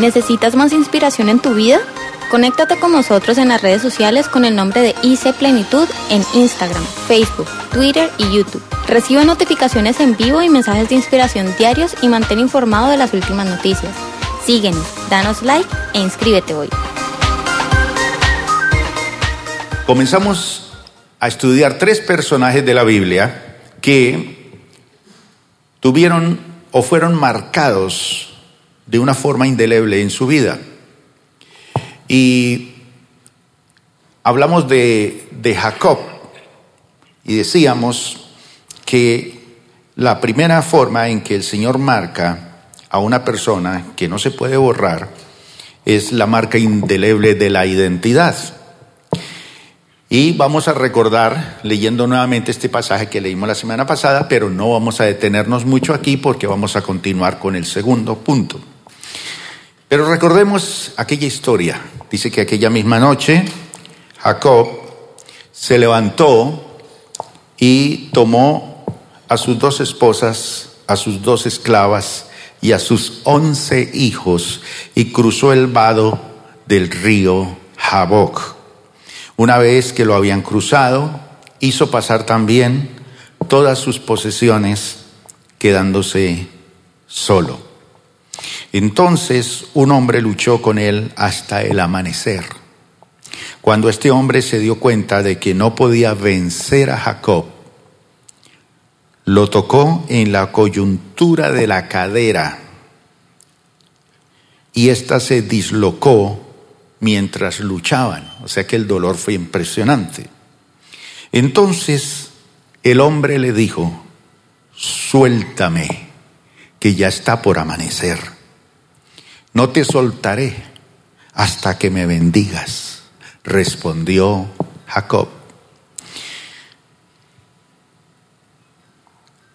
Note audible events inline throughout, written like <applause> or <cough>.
¿Necesitas más inspiración en tu vida? Conéctate con nosotros en las redes sociales con el nombre de IC Plenitud en Instagram, Facebook, Twitter y YouTube. Recibe notificaciones en vivo y mensajes de inspiración diarios y mantén informado de las últimas noticias. Síguenos, danos like e inscríbete hoy. Comenzamos a estudiar tres personajes de la Biblia que tuvieron o fueron marcados de una forma indeleble en su vida. Y hablamos de, de Jacob y decíamos que la primera forma en que el Señor marca a una persona que no se puede borrar es la marca indeleble de la identidad. Y vamos a recordar leyendo nuevamente este pasaje que leímos la semana pasada, pero no vamos a detenernos mucho aquí porque vamos a continuar con el segundo punto. Pero recordemos aquella historia. Dice que aquella misma noche Jacob se levantó y tomó a sus dos esposas, a sus dos esclavas y a sus once hijos y cruzó el vado del río Jaboc. Una vez que lo habían cruzado, hizo pasar también todas sus posesiones, quedándose solo. Entonces un hombre luchó con él hasta el amanecer. Cuando este hombre se dio cuenta de que no podía vencer a Jacob, lo tocó en la coyuntura de la cadera y ésta se dislocó mientras luchaban. O sea que el dolor fue impresionante. Entonces el hombre le dijo, suéltame, que ya está por amanecer no te soltaré hasta que me bendigas, respondió Jacob.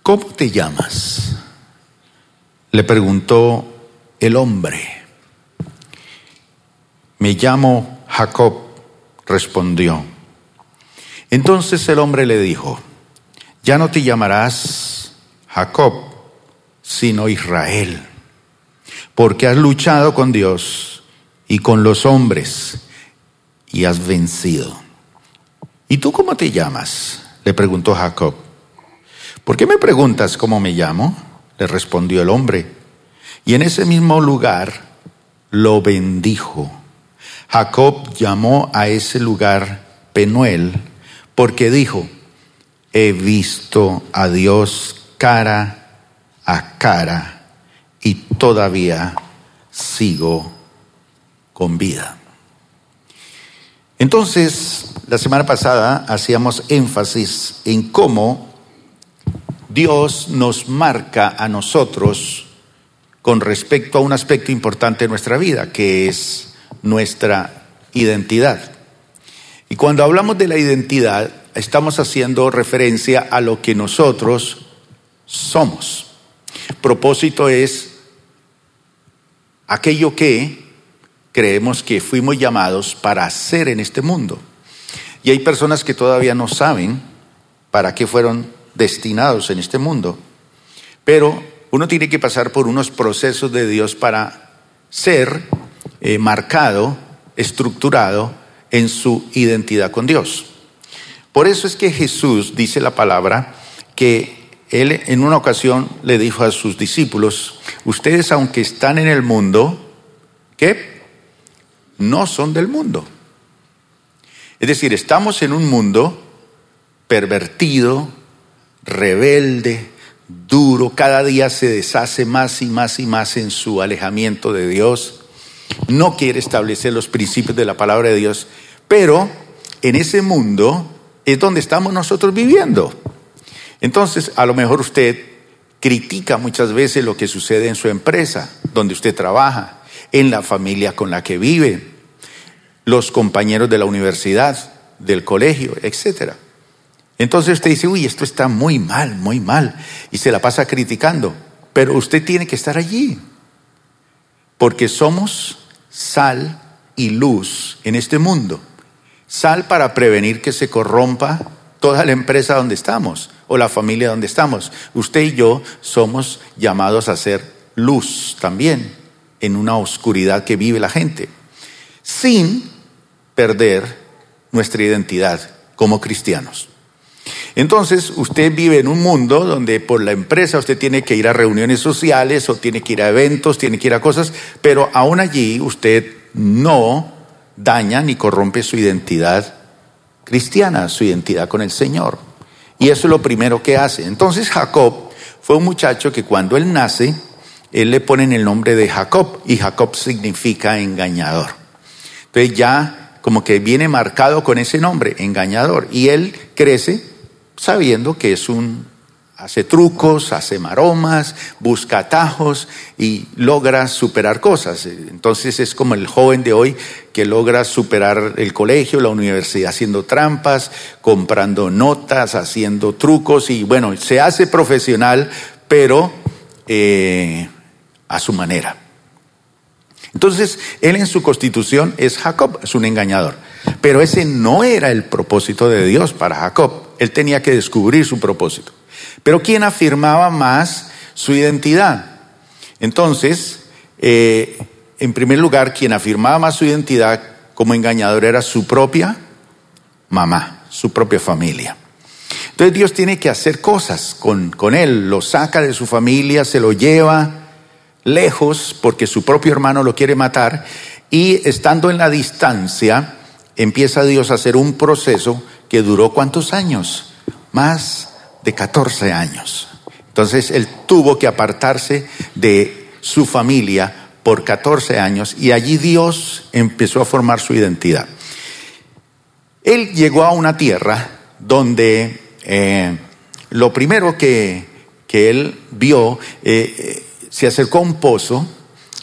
¿Cómo te llamas? Le preguntó el hombre. Me llamo Jacob, respondió. Entonces el hombre le dijo, ya no te llamarás Jacob, sino Israel porque has luchado con Dios y con los hombres y has vencido. ¿Y tú cómo te llamas? le preguntó Jacob. ¿Por qué me preguntas cómo me llamo? le respondió el hombre. Y en ese mismo lugar lo bendijo. Jacob llamó a ese lugar Penuel porque dijo, he visto a Dios cara a cara y todavía sigo con vida. Entonces, la semana pasada hacíamos énfasis en cómo Dios nos marca a nosotros con respecto a un aspecto importante de nuestra vida, que es nuestra identidad. Y cuando hablamos de la identidad, estamos haciendo referencia a lo que nosotros somos. Propósito es aquello que creemos que fuimos llamados para hacer en este mundo. Y hay personas que todavía no saben para qué fueron destinados en este mundo. Pero uno tiene que pasar por unos procesos de Dios para ser eh, marcado, estructurado en su identidad con Dios. Por eso es que Jesús dice la palabra que él en una ocasión le dijo a sus discípulos, ustedes aunque están en el mundo, ¿qué? No son del mundo. Es decir, estamos en un mundo pervertido, rebelde, duro, cada día se deshace más y más y más en su alejamiento de Dios, no quiere establecer los principios de la palabra de Dios, pero en ese mundo es donde estamos nosotros viviendo. Entonces, a lo mejor usted critica muchas veces lo que sucede en su empresa, donde usted trabaja, en la familia con la que vive, los compañeros de la universidad, del colegio, etc. Entonces usted dice, uy, esto está muy mal, muy mal, y se la pasa criticando, pero usted tiene que estar allí, porque somos sal y luz en este mundo. Sal para prevenir que se corrompa toda la empresa donde estamos o la familia donde estamos. Usted y yo somos llamados a ser luz también. en una oscuridad que vive la gente, sin perder nuestra identidad como cristianos. Entonces, usted vive en un mundo donde por la empresa usted tiene que ir a reuniones sociales o tiene que ir a eventos, tiene que ir a cosas, pero aún allí usted no daña ni corrompe su identidad cristiana, su identidad con el Señor. Y eso es lo primero que hace. Entonces Jacob fue un muchacho que cuando él nace, él le ponen el nombre de Jacob y Jacob significa engañador. Entonces ya como que viene marcado con ese nombre, engañador. Y él crece sabiendo que es un hace trucos, hace maromas, busca atajos y logra superar cosas. Entonces es como el joven de hoy que logra superar el colegio, la universidad haciendo trampas, comprando notas, haciendo trucos y bueno, se hace profesional, pero eh, a su manera. Entonces, él en su constitución es Jacob, es un engañador. Pero ese no era el propósito de Dios para Jacob. Él tenía que descubrir su propósito. Pero ¿quién afirmaba más su identidad? Entonces, eh, en primer lugar, quien afirmaba más su identidad como engañador era su propia mamá, su propia familia. Entonces Dios tiene que hacer cosas con, con él, lo saca de su familia, se lo lleva lejos porque su propio hermano lo quiere matar y estando en la distancia empieza Dios a hacer un proceso que duró cuántos años? Más de 14 años. Entonces él tuvo que apartarse de su familia por 14 años y allí Dios empezó a formar su identidad. Él llegó a una tierra donde eh, lo primero que, que él vio, eh, eh, se acercó a un pozo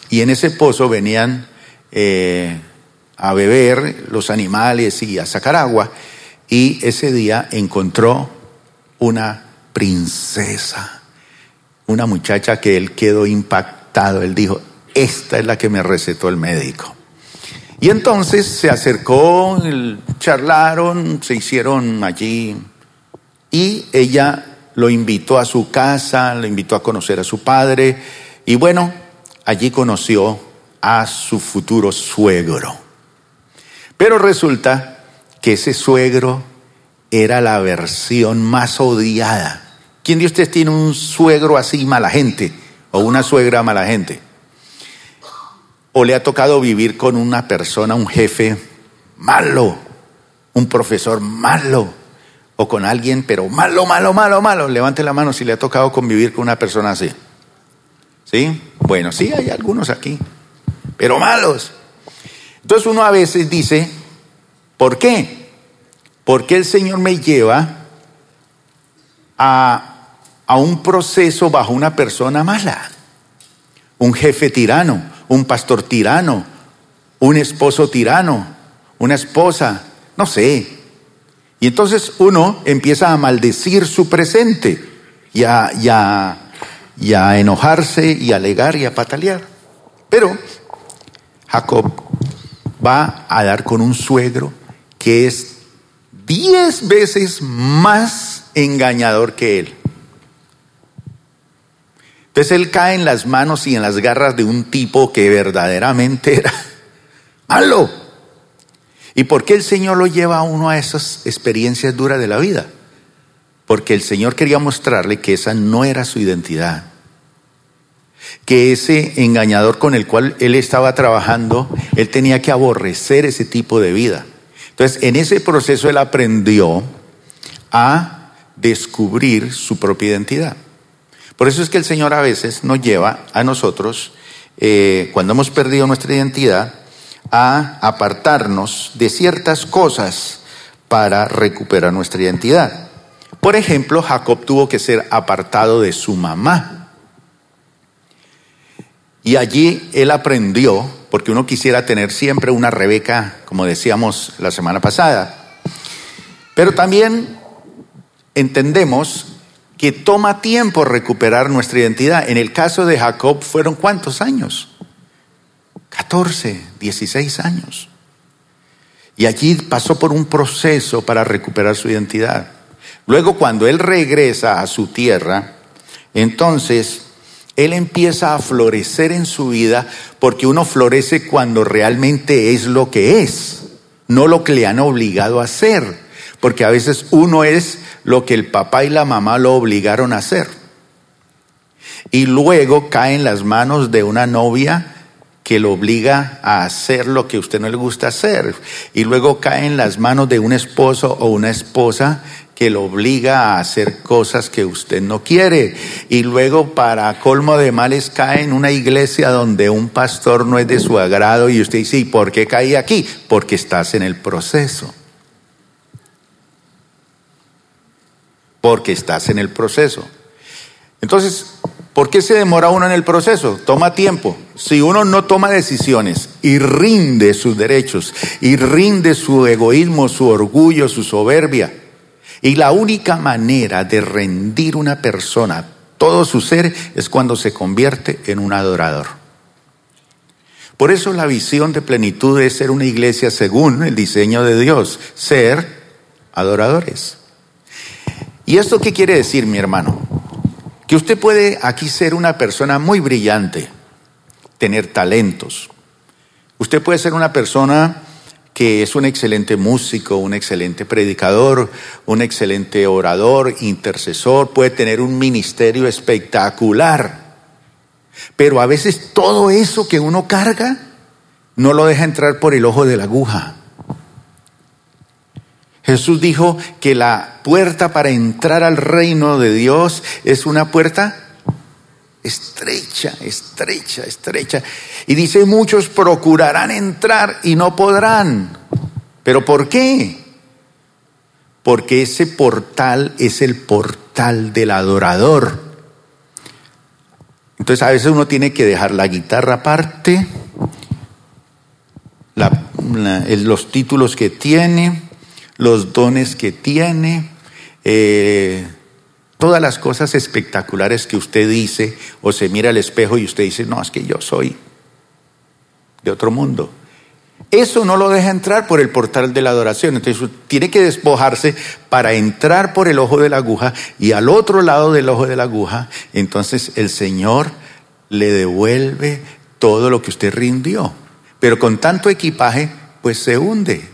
y en ese pozo venían a beber los animales y a sacar agua y ese día encontró una princesa, una muchacha que él quedó impactado. Él dijo, esta es la que me recetó el médico. Y entonces se acercó, charlaron, se hicieron allí y ella lo invitó a su casa, lo invitó a conocer a su padre y bueno, allí conoció a su futuro suegro. Pero resulta que ese suegro era la versión más odiada. ¿Quién de ustedes tiene un suegro así mala gente o una suegra mala gente? ¿O le ha tocado vivir con una persona, un jefe malo, un profesor malo? O con alguien, pero malo, malo, malo, malo. Levante la mano si le ha tocado convivir con una persona así. ¿Sí? Bueno, sí, hay algunos aquí, pero malos. Entonces uno a veces dice, ¿por qué? ¿Por qué el Señor me lleva a, un proceso bajo una persona mala? Un jefe tirano, un pastor tirano, un esposo tirano, una esposa, no sé. Y entonces uno empieza a maldecir su presente y a, y a enojarse y a alegar y a patalear. Pero Jacob va a dar con un suegro que es diez veces más engañador que él. Entonces él cae en las manos y en las garras de un tipo que verdaderamente era <laughs> malo. ¿Y por qué el Señor lo lleva a uno a esas experiencias duras de la vida? Porque el Señor quería mostrarle que esa no era su identidad. Que ese engañador con el cual él estaba trabajando, él tenía que aborrecer ese tipo de vida. Entonces, en ese proceso él aprendió a descubrir su propia identidad. Por eso es que el Señor a veces nos lleva a nosotros, eh, cuando hemos perdido nuestra identidad, a apartarnos de ciertas cosas para recuperar nuestra identidad. Por ejemplo, Jacob tuvo que ser apartado de su mamá. Y allí él aprendió porque uno quisiera tener siempre una Rebeca, como decíamos la semana pasada. Pero también entendemos que toma tiempo recuperar nuestra identidad. En el caso de Jacob fueron cuántos años? 14, 16 años. Y allí pasó por un proceso para recuperar su identidad. Luego cuando él regresa a su tierra, entonces Él empieza a florecer en su vida porque uno florece cuando realmente es lo que es, no lo que le han obligado a hacer, porque a veces uno es lo que el papá y la mamá lo obligaron a hacer. Y luego cae en las manos de una novia que lo obliga a hacer lo que usted no le gusta hacer. Y luego cae en las manos de un esposo o una esposa que lo obliga a hacer cosas que usted no quiere. Y luego, para colmo de males, cae en una iglesia donde un pastor no es de su agrado y usted dice, ¿y por qué caí aquí? Porque estás en el proceso. Porque estás en el proceso. Entonces, ¿Por qué se demora uno en el proceso? Toma tiempo. Si uno no toma decisiones y rinde sus derechos y rinde su egoísmo, su orgullo, su soberbia, y la única manera de rendir una persona, todo su ser, es cuando se convierte en un adorador. Por eso la visión de plenitud es ser una iglesia según el diseño de Dios, ser adoradores. ¿Y esto qué quiere decir, mi hermano? Que usted puede aquí ser una persona muy brillante, tener talentos. Usted puede ser una persona que es un excelente músico, un excelente predicador, un excelente orador, intercesor, puede tener un ministerio espectacular. Pero a veces todo eso que uno carga no lo deja entrar por el ojo de la aguja. Jesús dijo que la puerta para entrar al reino de Dios es una puerta estrecha, estrecha, estrecha. Y dice, muchos procurarán entrar y no podrán. ¿Pero por qué? Porque ese portal es el portal del adorador. Entonces a veces uno tiene que dejar la guitarra aparte, los títulos que tiene, los dones que tiene, eh, todas las cosas espectaculares que usted dice o se mira al espejo y usted dice, no, es que yo soy de otro mundo. Eso no lo deja entrar por el portal de la adoración. Entonces tiene que despojarse para entrar por el ojo de la aguja y al otro lado del ojo de la aguja, entonces el Señor le devuelve todo lo que usted rindió. Pero con tanto equipaje, pues se hunde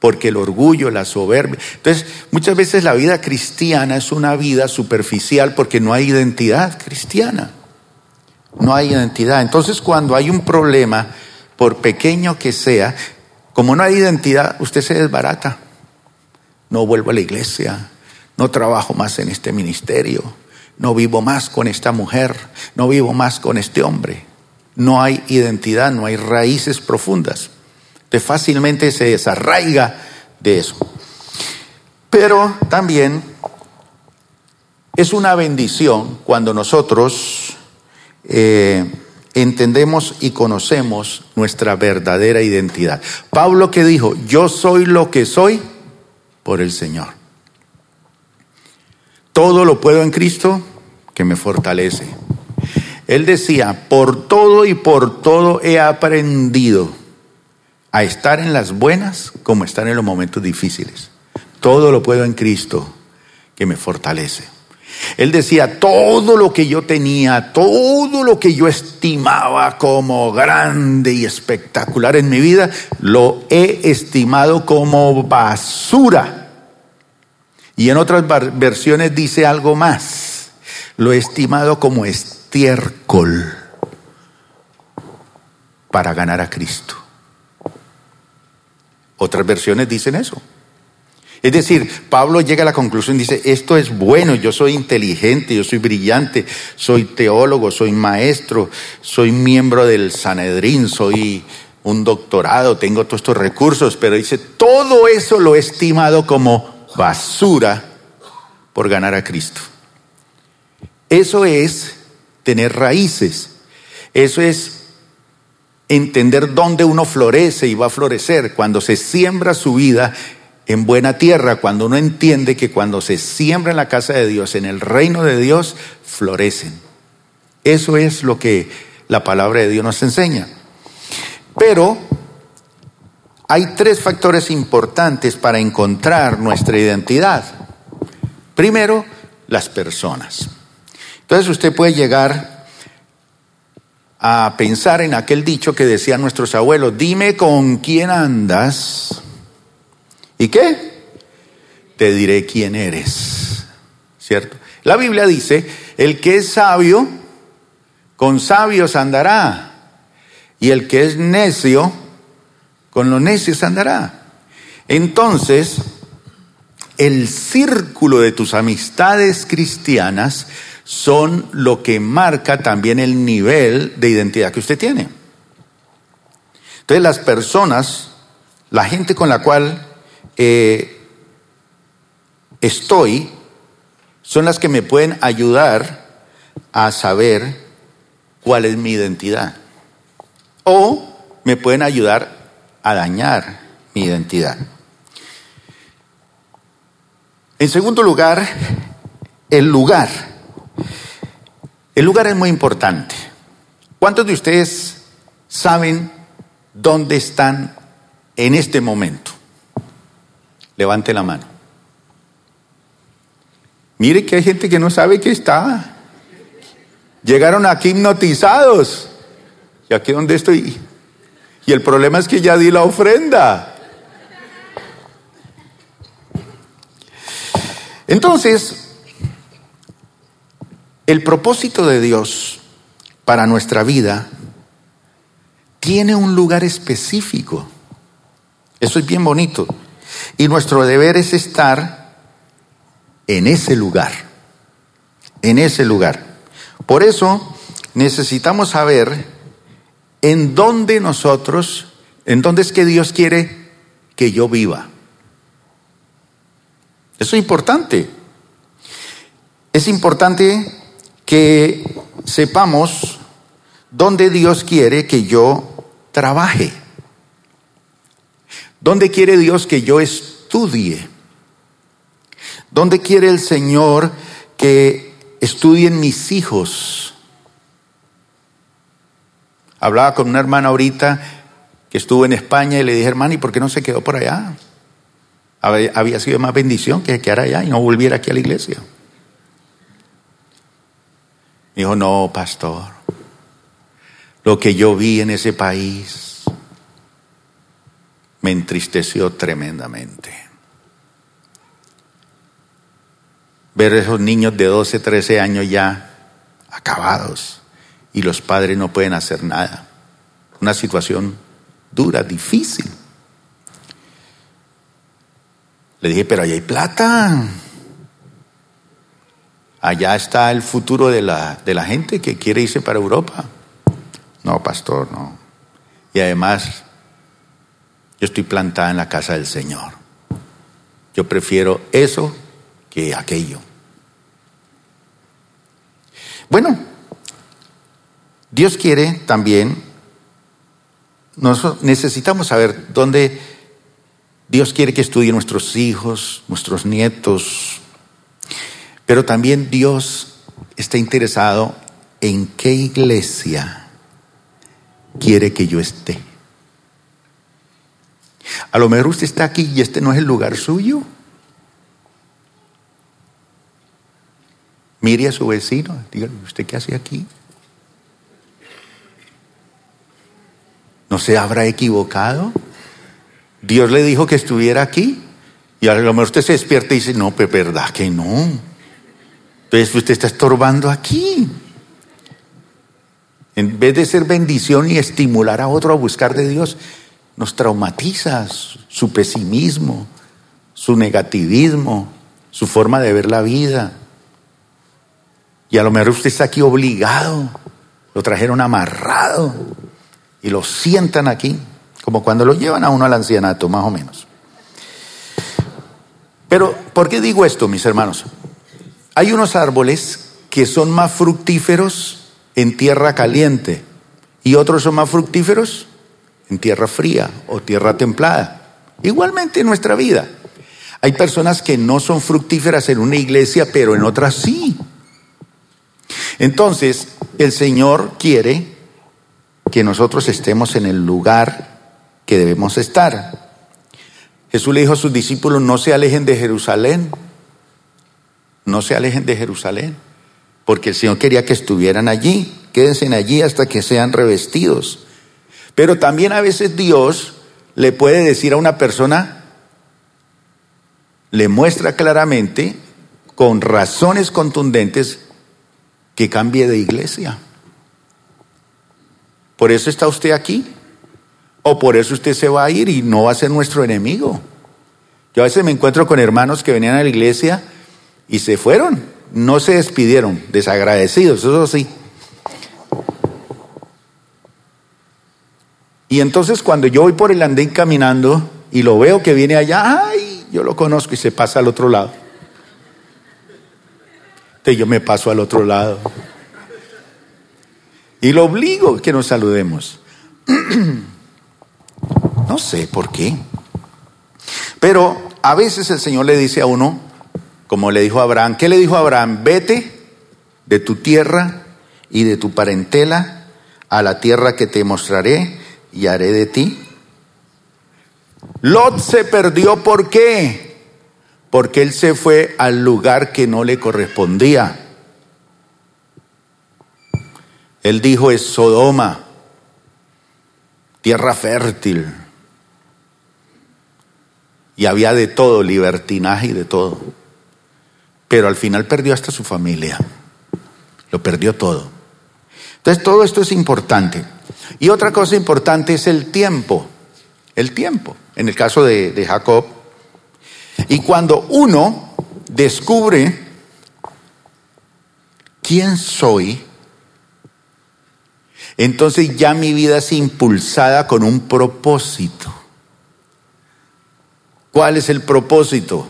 porque el orgullo, la soberbia. Entonces, muchas veces la vida cristiana es una vida superficial porque no hay identidad cristiana. No hay identidad. Entonces, cuando hay un problema, por pequeño que sea, como no hay identidad, usted se desbarata. No vuelvo a la iglesia, no trabajo más en este ministerio, no vivo más con esta mujer, no vivo más con este hombre. No hay identidad, no hay raíces profundas fácilmente se desarraiga de eso. Pero también es una bendición cuando nosotros eh, entendemos y conocemos nuestra verdadera identidad. Pablo que dijo, yo soy lo que soy por el Señor. Todo lo puedo en Cristo que me fortalece. Él decía, por todo y por todo he aprendido a estar en las buenas como estar en los momentos difíciles. Todo lo puedo en Cristo que me fortalece. Él decía, todo lo que yo tenía, todo lo que yo estimaba como grande y espectacular en mi vida, lo he estimado como basura. Y en otras versiones dice algo más, lo he estimado como estiércol para ganar a Cristo. Otras versiones dicen eso. Es decir, Pablo llega a la conclusión, dice, esto es bueno, yo soy inteligente, yo soy brillante, soy teólogo, soy maestro, soy miembro del Sanedrín, soy un doctorado, tengo todos estos recursos, pero dice, todo eso lo he estimado como basura por ganar a Cristo. Eso es tener raíces, eso es entender dónde uno florece y va a florecer, cuando se siembra su vida en buena tierra, cuando uno entiende que cuando se siembra en la casa de Dios, en el reino de Dios, florecen. Eso es lo que la palabra de Dios nos enseña. Pero hay tres factores importantes para encontrar nuestra identidad. Primero, las personas. Entonces usted puede llegar a pensar en aquel dicho que decían nuestros abuelos, dime con quién andas y qué, te diré quién eres, ¿cierto? La Biblia dice, el que es sabio, con sabios andará, y el que es necio, con los necios andará. Entonces, el círculo de tus amistades cristianas son lo que marca también el nivel de identidad que usted tiene. Entonces las personas, la gente con la cual eh, estoy, son las que me pueden ayudar a saber cuál es mi identidad. O me pueden ayudar a dañar mi identidad. En segundo lugar, el lugar. El lugar es muy importante. ¿Cuántos de ustedes saben dónde están en este momento? Levante la mano. Mire que hay gente que no sabe que está. Llegaron aquí hipnotizados. ¿Y aquí dónde estoy? Y el problema es que ya di la ofrenda. Entonces, el propósito de Dios para nuestra vida tiene un lugar específico. Eso es bien bonito. Y nuestro deber es estar en ese lugar, en ese lugar. Por eso necesitamos saber en dónde nosotros, en dónde es que Dios quiere que yo viva. Eso es importante. Es importante que sepamos dónde Dios quiere que yo trabaje. ¿Dónde quiere Dios que yo estudie? ¿Dónde quiere el Señor que estudien mis hijos? Hablaba con una hermana ahorita que estuvo en España y le dije, hermana, ¿y por qué no se quedó por allá? había sido más bendición que quedara allá y no volviera aquí a la iglesia. Dijo, no, pastor, lo que yo vi en ese país me entristeció tremendamente. Ver esos niños de 12, 13 años ya acabados y los padres no pueden hacer nada. Una situación dura, difícil. Le dije, pero allá hay plata. Allá está el futuro de la, de la gente que quiere irse para Europa. No, pastor, no. Y además, yo estoy plantada en la casa del Señor. Yo prefiero eso que aquello. Bueno, Dios quiere también, nosotros necesitamos saber dónde Dios quiere que estudien nuestros hijos, nuestros nietos, pero también Dios está interesado en qué iglesia quiere que yo esté. A lo mejor usted está aquí y este no es el lugar suyo. Mire a su vecino, dígale, ¿usted qué hace aquí? ¿No se habrá equivocado? Dios le dijo que estuviera aquí. Y a lo mejor usted se despierta y dice, no, pero verdad que no. Entonces usted está estorbando aquí. En vez de ser bendición y estimular a otro a buscar de Dios, nos traumatiza su pesimismo, su negativismo, su forma de ver la vida. Y a lo mejor usted está aquí obligado, lo trajeron amarrado y lo sientan aquí como cuando lo llevan a uno al ancianato, más o menos. Pero, ¿por qué digo esto, mis hermanos? Hay unos árboles que son más fructíferos en tierra caliente y otros son más fructíferos en tierra fría o tierra templada. Igualmente en nuestra vida. Hay personas que no son fructíferas en una iglesia, pero en otras sí. Entonces, el Señor quiere que nosotros estemos en el lugar que debemos estar. Jesús le dijo a sus discípulos, no se alejen de Jerusalén, no se alejen de Jerusalén. porque el Señor quería que estuvieran allí. Quédense allí hasta que sean revestidos. Pero también a veces Dios le puede decir a una persona, le muestra claramente, con razones contundentes, que cambie de iglesia. Por eso está usted aquí. O por eso usted se va a ir y no va a ser nuestro enemigo. Yo a veces me encuentro con hermanos que venían a la iglesia y se fueron, no se despidieron, desagradecidos, eso sí. Y entonces cuando yo voy por el andén caminando y lo veo que viene allá, ay, yo lo conozco y se pasa al otro lado. Entonces yo me paso al otro lado. Y lo obligo que nos saludemos. <clears throat> No sé por qué. Pero a veces el Señor le dice a uno, como le dijo Abraham, ¿qué le dijo a Abraham? Vete de tu tierra y de tu parentela a la tierra que te mostraré y haré de ti. Lot se perdió, ¿por qué? Porque él se fue al lugar que no le correspondía. Él dijo es Sodoma, tierra fértil. Y había de todo, libertinaje y de todo. Pero al final perdió hasta su familia. Lo perdió todo. Entonces todo esto es importante. Y otra cosa importante es el tiempo. El tiempo. En el caso de, Jacob. Y cuando uno descubre quién soy, entonces ya mi vida es impulsada con un propósito. ¿Cuál es el propósito?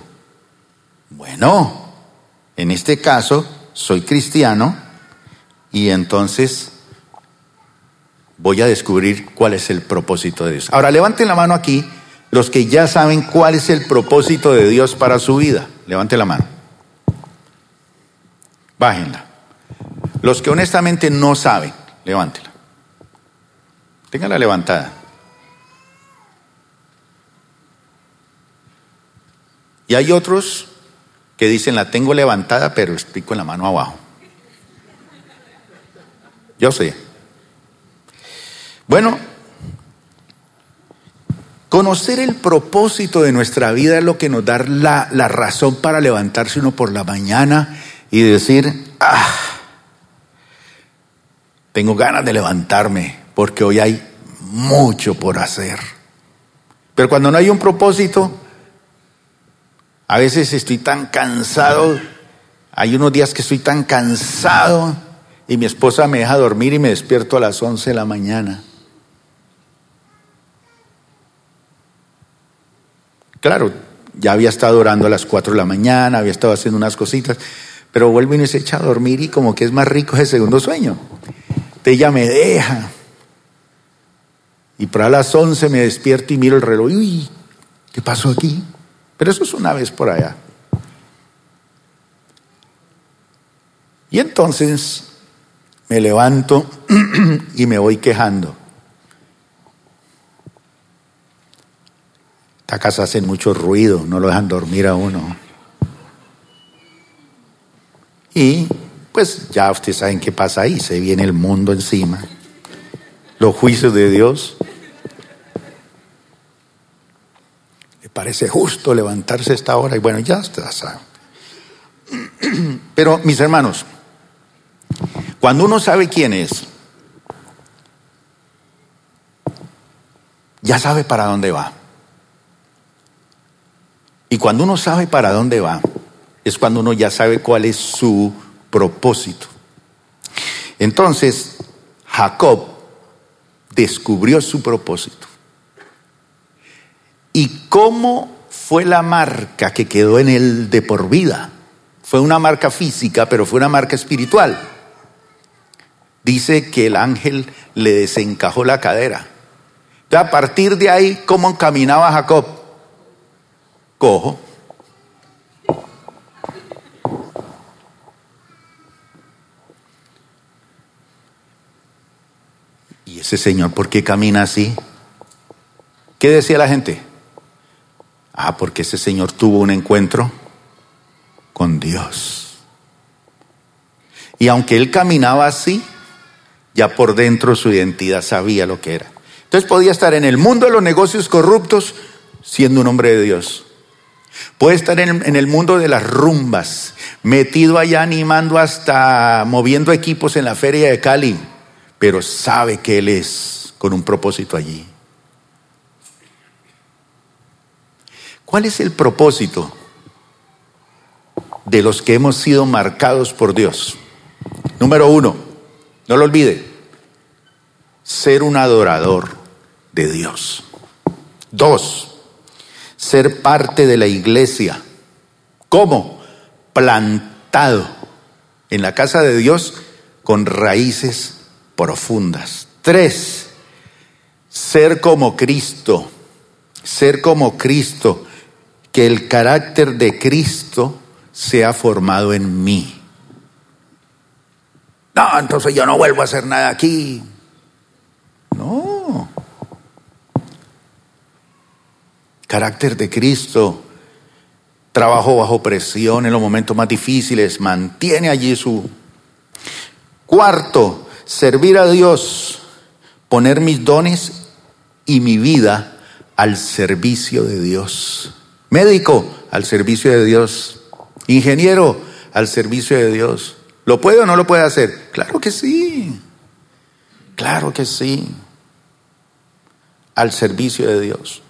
Bueno, en este caso soy cristiano y entonces voy a descubrir cuál es el propósito de Dios. Ahora levanten la mano aquí los que ya saben cuál es el propósito de Dios para su vida. Levanten la mano. Bájenla. Los que honestamente no saben, levántela. Ténganla levantada. Y hay otros que dicen, la tengo levantada, pero explico en la mano abajo. Yo sé. Bueno, conocer el propósito de nuestra vida es lo que nos da la, la razón para levantarse uno por la mañana y decir, ah, tengo ganas de levantarme porque hoy hay mucho por hacer. Pero cuando no hay un propósito, a veces estoy tan cansado, hay unos días que estoy tan cansado y mi esposa me deja dormir y me despierto a las 11 de la mañana. Claro, ya había estado orando a las 4 de la mañana, había estado haciendo unas cositas, pero vuelvo y me se echa a dormir y como que es más rico ese segundo sueño. ella me deja. Y para las 11 me despierto y miro el reloj. Uy, ¿qué pasó aquí? Pero eso es una vez por allá. Y entonces me levanto <clears throat> y me voy quejando. Esta casa hace mucho ruido, no lo dejan dormir a uno. Y pues ya ustedes saben qué pasa ahí, se viene el mundo encima, los juicios de Dios. Parece justo levantarse esta hora y bueno, ya está. <clears throat> Pero mis hermanos, cuando uno sabe quién es, ya sabe para dónde va. Y cuando uno sabe para dónde va, es cuando uno ya sabe cuál es su propósito. Entonces, Jacob descubrió su propósito. ¿Y cómo fue la marca que quedó en él de por vida? Fue una marca física, pero fue una marca espiritual. Dice que el ángel le desencajó la cadera. Entonces, a partir de ahí, ¿cómo caminaba Jacob? Cojo. ¿Y ese señor por qué camina así? ¿Qué decía la gente? Ah, porque ese señor tuvo un encuentro con Dios. Y aunque él caminaba así, ya por dentro su identidad sabía lo que era. Entonces podía estar en el mundo de los negocios corruptos siendo un hombre de Dios. Puede estar en, el mundo de las rumbas, metido allá animando hasta moviendo equipos en la feria de Cali, pero sabe que Él es con un propósito allí. ¿Cuál es el propósito de los que hemos sido marcados por Dios? Número uno, no lo olvide, ser un adorador de Dios. Dos, ser parte de la iglesia. ¿Cómo? Plantado en la casa de Dios con raíces profundas. Tres, ser como Cristo. Ser como Cristo. Que el carácter de Cristo sea formado en mí. No, entonces yo no vuelvo a hacer nada aquí. No. Carácter de Cristo. Trabajo bajo presión en los momentos más difíciles. Mantiene allí su... Cuarto, servir a Dios. Poner mis dones y mi vida al servicio de Dios. Médico, al servicio de Dios. Ingeniero, al servicio de Dios. ¿Lo puede o no lo puede hacer? Claro que sí. Claro que sí. Al servicio de Dios.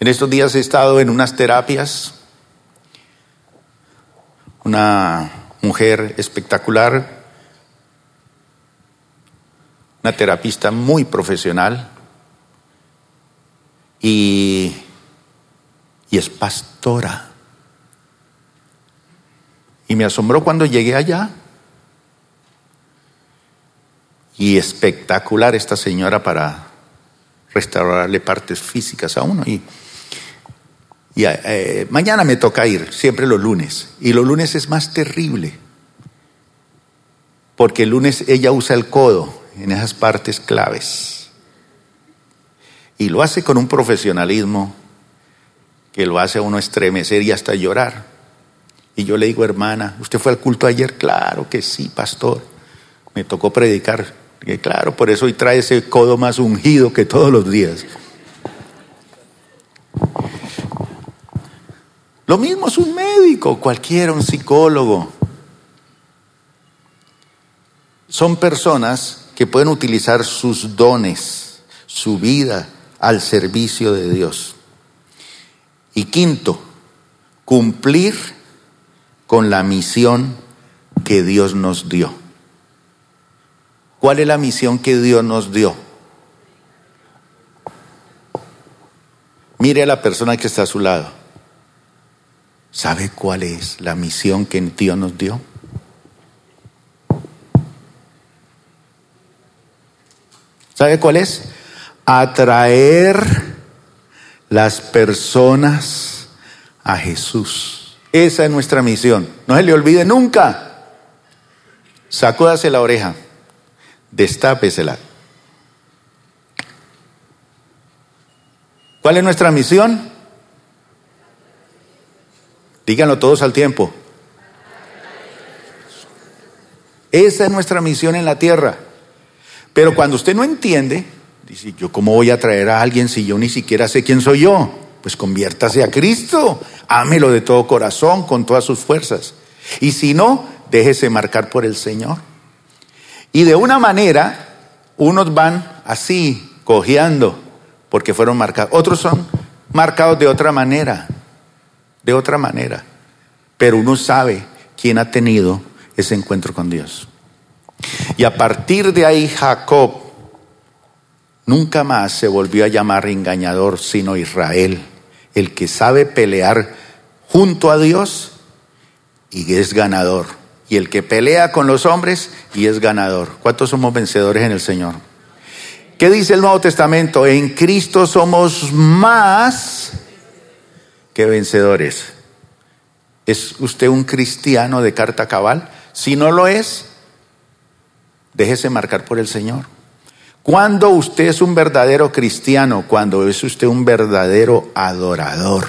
En estos días he estado en unas terapias. Una mujer espectacular, una terapista muy profesional y, y es pastora. Y me asombró cuando llegué allá. Y espectacular esta señora para restaurarle partes físicas a uno. Y, eh, mañana me toca ir, siempre los lunes. Y los lunes es más terrible. Porque el lunes ella usa el codo en esas partes claves. Y lo hace con un profesionalismo que lo hace a uno estremecer y hasta llorar. Y yo le digo, hermana, ¿usted fue al culto ayer? Claro que sí, pastor. Me tocó predicar. Claro, por eso hoy trae ese codo más ungido que todos los días. Lo mismo es un médico, cualquiera, un psicólogo. Son personas que pueden utilizar sus dones, su vida al servicio de Dios. Y quinto, cumplir con la misión que Dios nos dio. ¿Cuál es la misión que Dios nos dio? Mire a la persona que está a su lado. ¿Sabe cuál es la misión que Dios nos dio? ¿Sabe cuál es? Atraer las personas a Jesús. Esa es nuestra misión. No se le olvide nunca. Sacúdase la oreja. Destápesela. ¿Cuál es nuestra misión? Díganlo todos al tiempo. Esa es nuestra misión en la tierra. Pero cuando usted no entiende, dice, ¿yo cómo voy a traer a alguien si yo ni siquiera sé quién soy yo? Pues conviértase a Cristo, ámelo de todo corazón, con todas sus fuerzas. Y si no, déjese marcar por el Señor. Y de una manera, unos van así, cojeando, porque fueron marcados. Otros son marcados de otra manera, de otra manera. Pero uno sabe quién ha tenido ese encuentro con Dios. Y a partir de ahí Jacob nunca más se volvió a llamar engañador, sino Israel el que sabe pelear junto a Dios y es ganador. Y el que pelea con los hombres y es ganador. ¿Cuántos somos vencedores en el Señor? ¿Qué dice el Nuevo Testamento? En Cristo somos más que vencedores. ¿Es usted un cristiano de carta cabal? Si no lo es, déjese marcar por el Señor. Cuando usted es un verdadero cristiano, cuando es usted un verdadero adorador,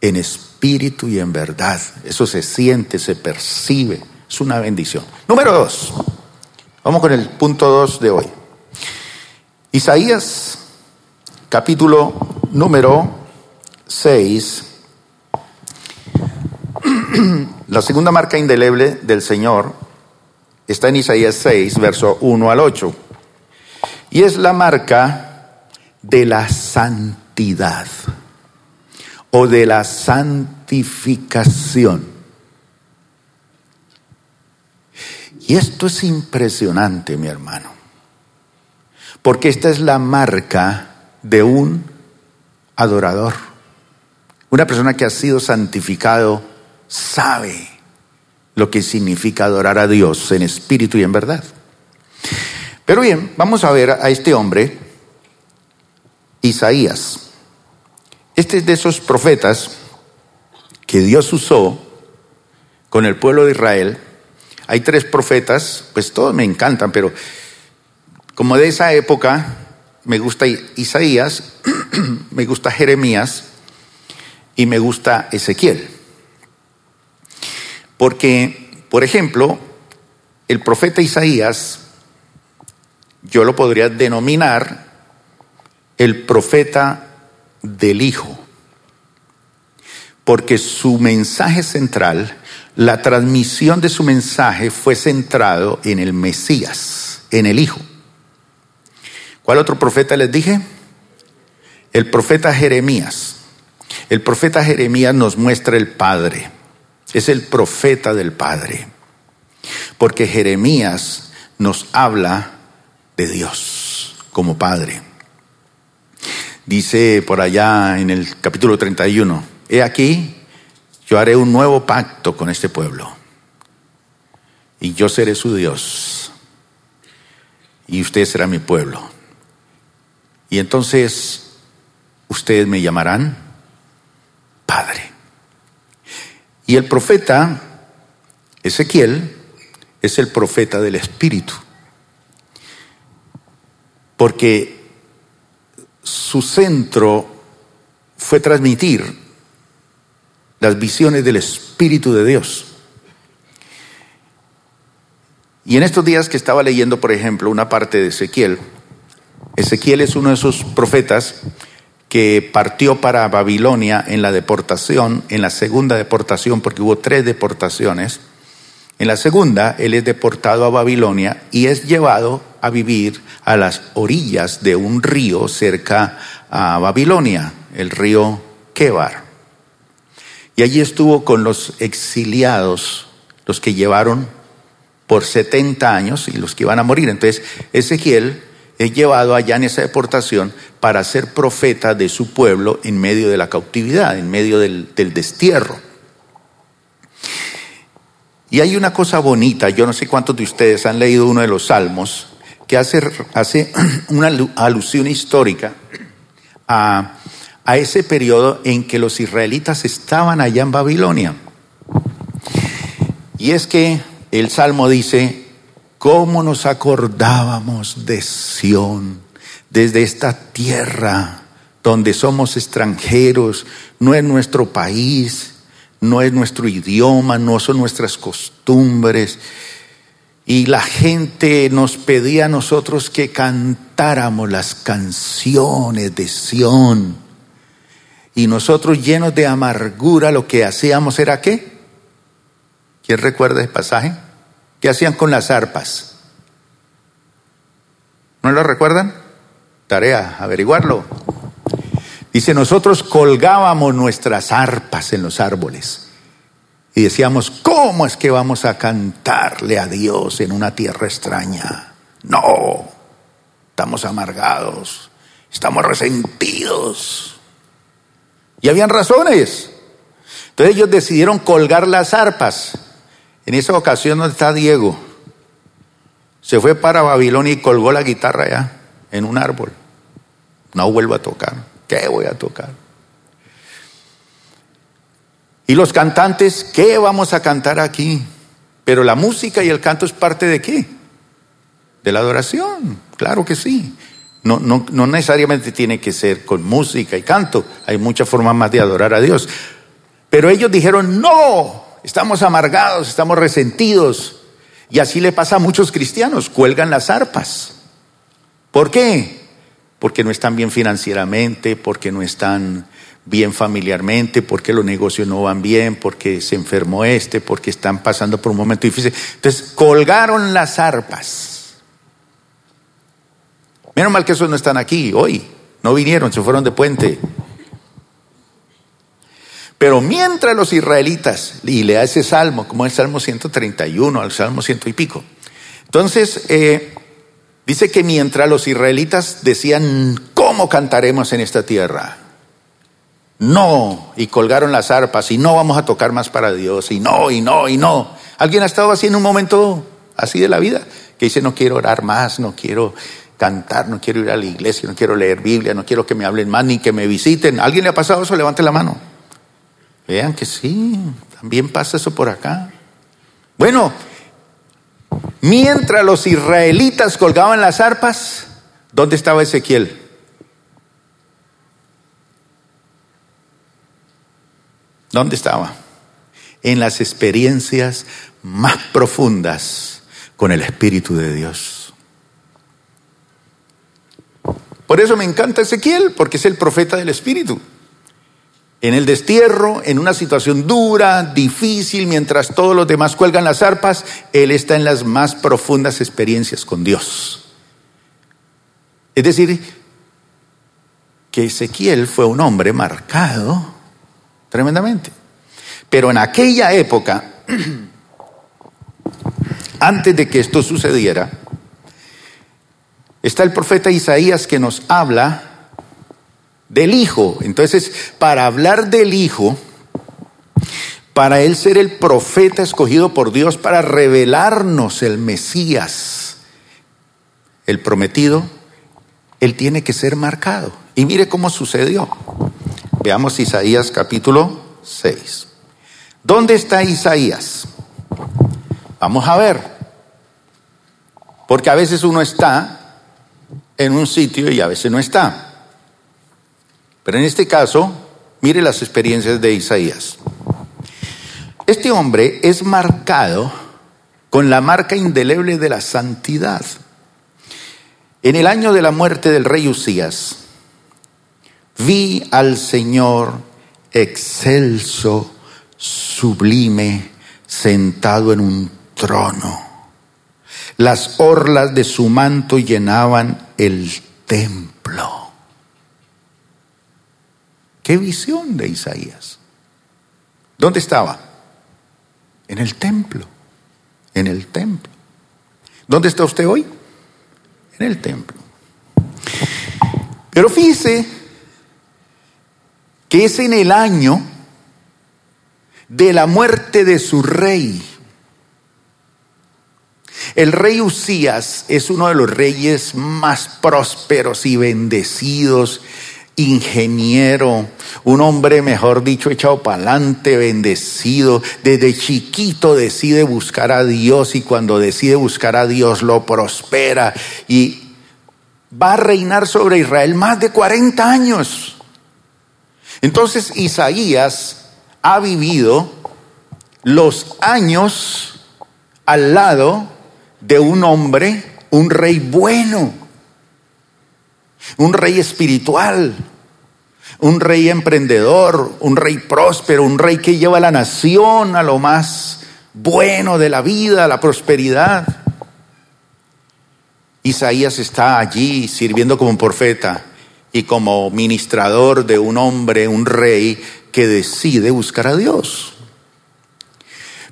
en espíritu y en verdad, eso se siente, se percibe, Es una bendición. Número dos. Vamos con el punto dos de hoy. Isaías, capítulo número 6. <clears throat> La segunda marca indeleble del Señor está en Isaías 6, verso 1 al 8. Y es la marca de la santidad o de la santificación. Y esto es impresionante, mi hermano, porque esta es la marca de un adorador. Una persona que ha sido santificado sabe lo que significa adorar a Dios en espíritu y en verdad. Pero bien, vamos a ver a este hombre, Isaías. Este es de esos profetas que Dios usó con el pueblo de Israel. Hay tres profetas, pues todos me encantan, pero como de esa época me gusta Isaías, <clears throat> me gusta Jeremías y me gusta Ezequiel. Porque, por ejemplo, el profeta Isaías, yo lo podría denominar el profeta del Hijo, porque su mensaje central, la transmisión de su mensaje fue centrado en el Mesías, en el Hijo. ¿Cuál otro profeta les dije? El profeta Jeremías. El profeta Jeremías nos muestra el Padre. Es el profeta del Padre. Porque Jeremías nos habla de Dios como Padre. Dice por allá en el capítulo 31, he aquí, yo haré un nuevo pacto con este pueblo y yo seré su Dios y usted será mi pueblo. Y entonces ustedes me llamarán Padre. Y el profeta Ezequiel es el profeta del Espíritu. Porque su centro fue transmitir las visiones del Espíritu de Dios. Y en estos días que estaba leyendo, por ejemplo, una parte de Ezequiel, Ezequiel es uno de esos profetas que partió para Babilonia en la deportación, en la segunda deportación, porque hubo tres deportaciones. En la segunda, él es deportado a Babilonia y es llevado a vivir a las orillas de un río cerca a Babilonia, el río Kebar. Y allí estuvo con los exiliados, los que llevaron por 70 años y los que iban a morir. Entonces, Ezequiel es llevado allá en esa deportación para ser profeta de su pueblo en medio de la cautividad, en medio del destierro. Y hay una cosa bonita, yo no sé cuántos de ustedes han leído uno de los salmos, que hace, hace <clears throat> una alusión histórica a, a ese periodo en que los israelitas estaban allá en Babilonia. Y es que el Salmo dice, ¿cómo nos acordábamos de Sión, desde esta tierra donde somos extranjeros, no es nuestro país, no es nuestro idioma, no son nuestras costumbres? Y la gente nos pedía a nosotros que cantáramos las canciones de Sión. Y nosotros llenos de amargura lo que hacíamos era qué? ¿Quién recuerda ese pasaje? ¿Qué hacían con las arpas? ¿No lo recuerdan? Tarea, averiguarlo. Dice, nosotros colgábamos nuestras arpas en los árboles y decíamos, ¿cómo es que vamos a cantarle a Dios en una tierra extraña? No, estamos amargados, estamos resentidos. Y habían razones. Entonces ellos decidieron colgar las arpas. En esa ocasión, ¿dónde está Diego? Se fue para Babilonia y colgó la guitarra allá, en un árbol. No vuelvo a tocar. ¿Qué voy a tocar? Y los cantantes, ¿qué vamos a cantar aquí? Pero la música y el canto es parte de qué? De la adoración, claro que sí. No, no, no necesariamente tiene que ser con música y canto, hay muchas formas más de adorar a Dios. Pero ellos dijeron, no, estamos amargados, estamos resentidos. Y así le pasa a muchos cristianos, cuelgan las arpas. ¿Por qué? Porque no están bien financieramente, porque no están bien familiarmente, porque los negocios no van bien, porque se enfermó este, porque están pasando por un momento difícil. Entonces, colgaron las arpas. Menos mal que esos no están aquí hoy, no vinieron, se fueron de puente. Pero mientras los israelitas, y le da ese salmo, como el Salmo 131, al Salmo ciento y pico. Entonces, eh, dice que mientras los israelitas decían, ¿cómo cantaremos en esta tierra? No, y colgaron las arpas, y no vamos a tocar más para Dios, y no, y no, y no. ¿Alguien ha estado así en un momento así de la vida? Que dice, no quiero orar más, no quiero cantar, no quiero ir a la iglesia, no quiero leer Biblia, no quiero que me hablen más, ni que me visiten. ¿Alguien le ha pasado eso? Levante la mano. Vean que sí, también pasa eso por acá. Bueno, mientras los israelitas colgaban las arpas, ¿dónde estaba Ezequiel? ¿Dónde estaba? En las experiencias más profundas con el Espíritu de Dios. Por eso me encanta Ezequiel, porque es el profeta del Espíritu en el destierro, en una situación dura, difícil, mientras todos los demás cuelgan las arpas, él está en las más profundas experiencias con Dios. Es decir, que Ezequiel fue un hombre marcado tremendamente. Pero en aquella época, <clears throat> antes de que esto sucediera, está el profeta Isaías que nos habla del Hijo. Entonces, para hablar del Hijo, para Él ser el profeta escogido por Dios para revelarnos el Mesías, el prometido, Él tiene que ser marcado. Y mire cómo sucedió. Veamos Isaías capítulo 6. ¿Dónde está Isaías? Vamos a ver. Porque a veces uno está en un sitio y a veces no está. Pero en este caso, mire las experiencias de Isaías. Este hombre es marcado con la marca indeleble de la santidad. En el año de la muerte del rey Usías, vi al Señor excelso, sublime, sentado en un trono. Las orlas de su manto llenaban el templo. Qué visión de Isaías. ¿Dónde estaba? En el templo. En el templo. ¿Dónde está usted hoy? En el templo. Pero fíjese que es en el año de la muerte de su rey. El rey Usías es uno de los reyes más prósperos y bendecidos ingeniero, un hombre, mejor dicho, echado para adelante, bendecido, desde chiquito decide buscar a Dios y cuando decide buscar a Dios lo prospera y va a reinar sobre Israel más de 40 años. Entonces Isaías ha vivido los años al lado de un hombre, un rey bueno un rey espiritual, un rey emprendedor, un rey próspero, un rey que lleva a la nación a lo más bueno de la vida, a la prosperidad. Isaías está allí sirviendo como profeta y como ministrador de un hombre, un rey que decide buscar a Dios.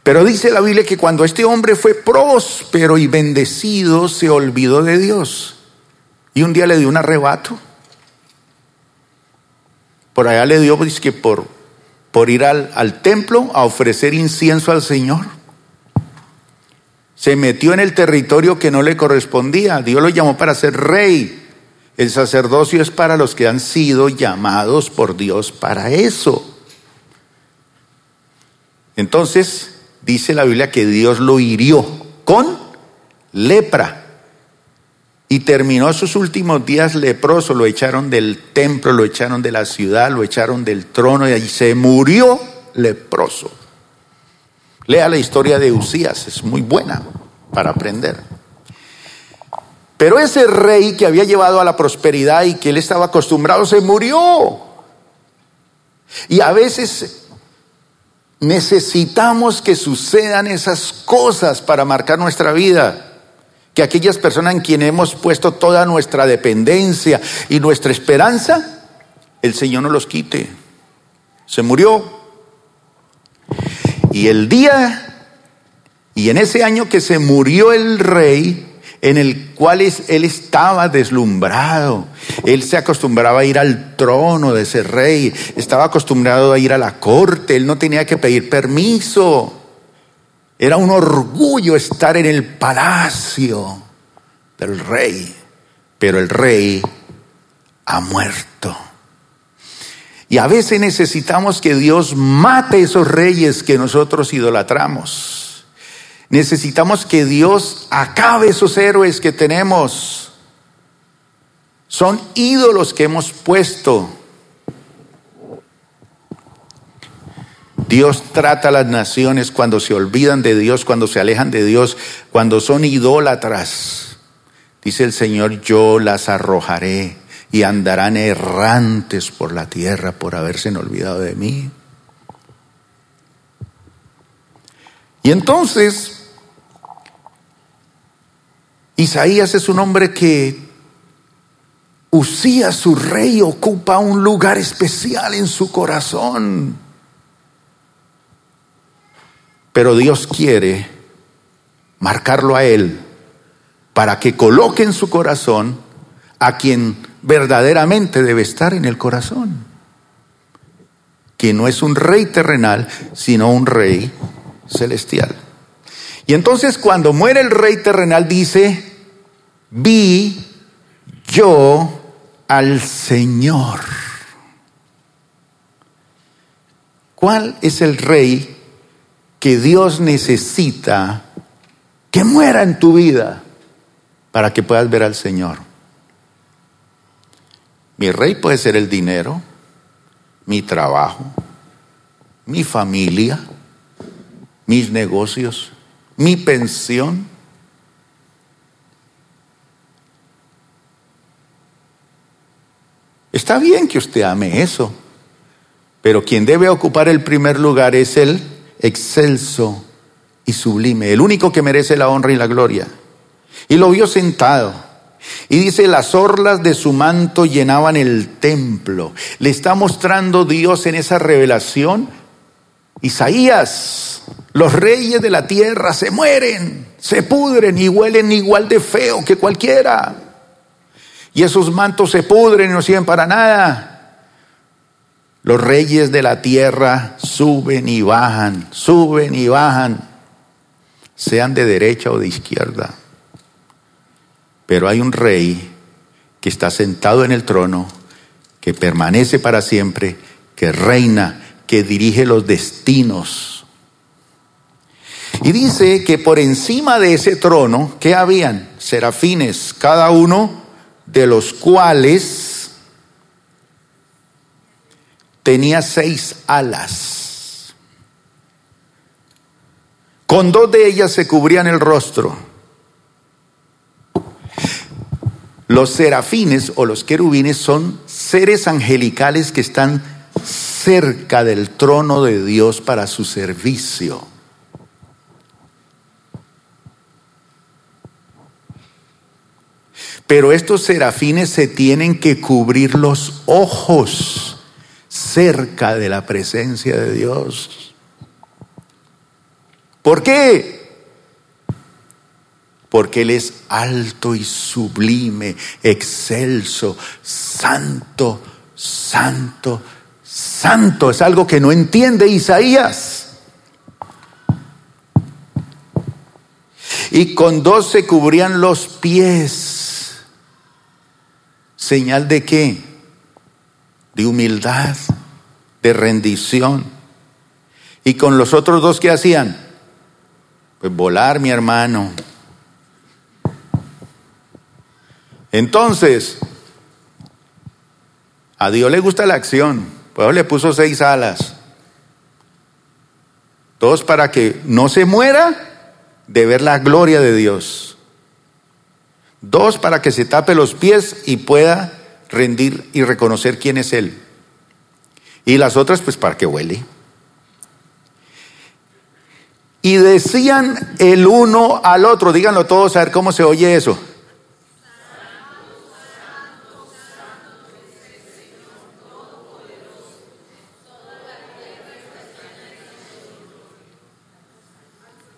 Pero dice la Biblia que cuando este hombre fue próspero y bendecido, se olvidó de Dios. Y un día le dio un arrebato. Por allá le dio, pues, que por, por ir al, al templo a ofrecer incienso al Señor. Se metió en el territorio que no le correspondía. Dios lo llamó para ser rey. El sacerdocio es para los que han sido llamados por Dios para eso. Entonces, dice la Biblia que Dios lo hirió con lepra y terminó sus últimos días leproso, lo echaron del templo, lo echaron de la ciudad, lo echaron del trono y se murió leproso. Lea la historia de Usías, es muy buena para aprender. Pero ese rey que había llevado a la prosperidad y que él estaba acostumbrado se murió. Y a veces necesitamos que sucedan esas cosas para marcar nuestra vida. Que aquellas personas en quienes hemos puesto toda nuestra dependencia y nuestra esperanza, el Señor nos los quite. Se murió. Y el día, y en ese año que se murió el rey, en el cual él estaba deslumbrado. Él se acostumbraba a ir al trono de ese rey, estaba acostumbrado a ir a la corte, él no tenía que pedir permiso. Era un orgullo estar en el palacio del rey, pero el rey ha muerto. Y a veces necesitamos que Dios mate esos reyes que nosotros idolatramos. Necesitamos que Dios acabe esos héroes que tenemos. Son ídolos que hemos puesto. Dios trata a las naciones cuando se olvidan de Dios, cuando se alejan de Dios, cuando son idólatras. Dice el Señor, yo las arrojaré y andarán errantes por la tierra por haberse olvidado de mí. Y entonces Isaías es un hombre que Usía su rey ocupa un lugar especial en su corazón. Pero Dios quiere marcarlo a él para que coloque en su corazón a quien verdaderamente debe estar en el corazón. Que no es un rey terrenal, sino un rey celestial. Y entonces cuando muere el rey terrenal dice, vi yo al Señor. ¿Cuál es el rey que Dios necesita que muera en tu vida para que puedas ver al Señor? Mi rey puede ser el dinero, mi trabajo, mi familia, mis negocios, mi pensión. Está bien que usted ame eso, pero quien debe ocupar el primer lugar es el excelso y sublime, el único que merece la honra y la gloria. Y lo vio sentado. Y dice, las orlas de su manto llenaban el templo. Le está mostrando Dios en esa revelación. Isaías, los reyes de la tierra se mueren, se pudren y huelen igual de feo que cualquiera. Y esos mantos se pudren y no sirven para nada. Los reyes de la tierra suben y bajan, suben y bajan, sean de derecha o de izquierda. Pero hay un rey que está sentado en el trono, que permanece para siempre, que reina, que dirige los destinos. Y dice que por encima de ese trono, ¿qué habían? Serafines, cada uno de los cuales tenía seis alas. Con dos de ellas se cubrían el rostro. Los serafines o los querubines son seres angelicales que están cerca del trono de Dios para su servicio. Pero estos serafines se tienen que cubrir los ojos cerca de la presencia de Dios. ¿Por qué? Porque Él es alto y sublime, excelso, santo, santo, santo. Es algo que no entiende Isaías. Y con dos se cubrían los pies ¿Señal de qué? De humildad, de rendición. ¿Y con los otros dos qué hacían? Pues volar, mi hermano. Entonces, a Dios le gusta la acción. Pues le puso seis alas. Dos, para que no se muera de ver la gloria de Dios. Dos, para que se tape los pies y pueda rendir y reconocer quién es Él. Y las otras, pues para que huele. Y decían el uno al otro, díganlo todos a ver cómo se oye eso.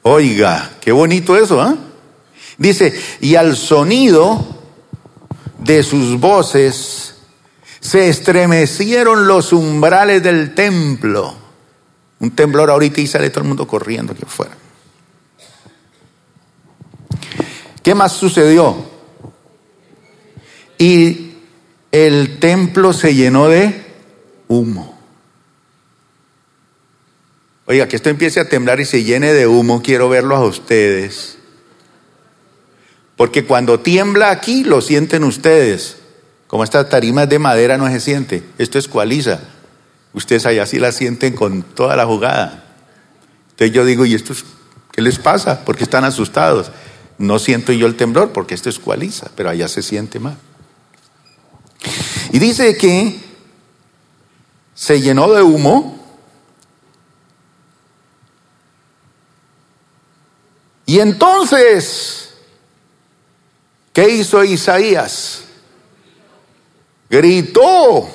Oiga, qué bonito eso, ¿ah? Dice, y al sonido de sus voces se estremecieron los umbrales del templo. Un temblor ahorita y sale todo el mundo corriendo aquí afuera. ¿Qué más sucedió? Y el templo se llenó de humo. Oiga, que esto empiece a temblar y se llene de humo, quiero verlo a ustedes. Porque cuando tiembla aquí, lo sienten ustedes. Como estas tarimas de madera no se siente. Esto es cualiza. Ustedes allá sí la sienten con toda la jugada. Entonces yo digo, ¿y esto qué les pasa? Porque están asustados. No siento yo el temblor porque esto es cualiza, pero allá se siente más. Y dice que se llenó de humo Y entonces, ¿qué hizo Isaías? Gritó.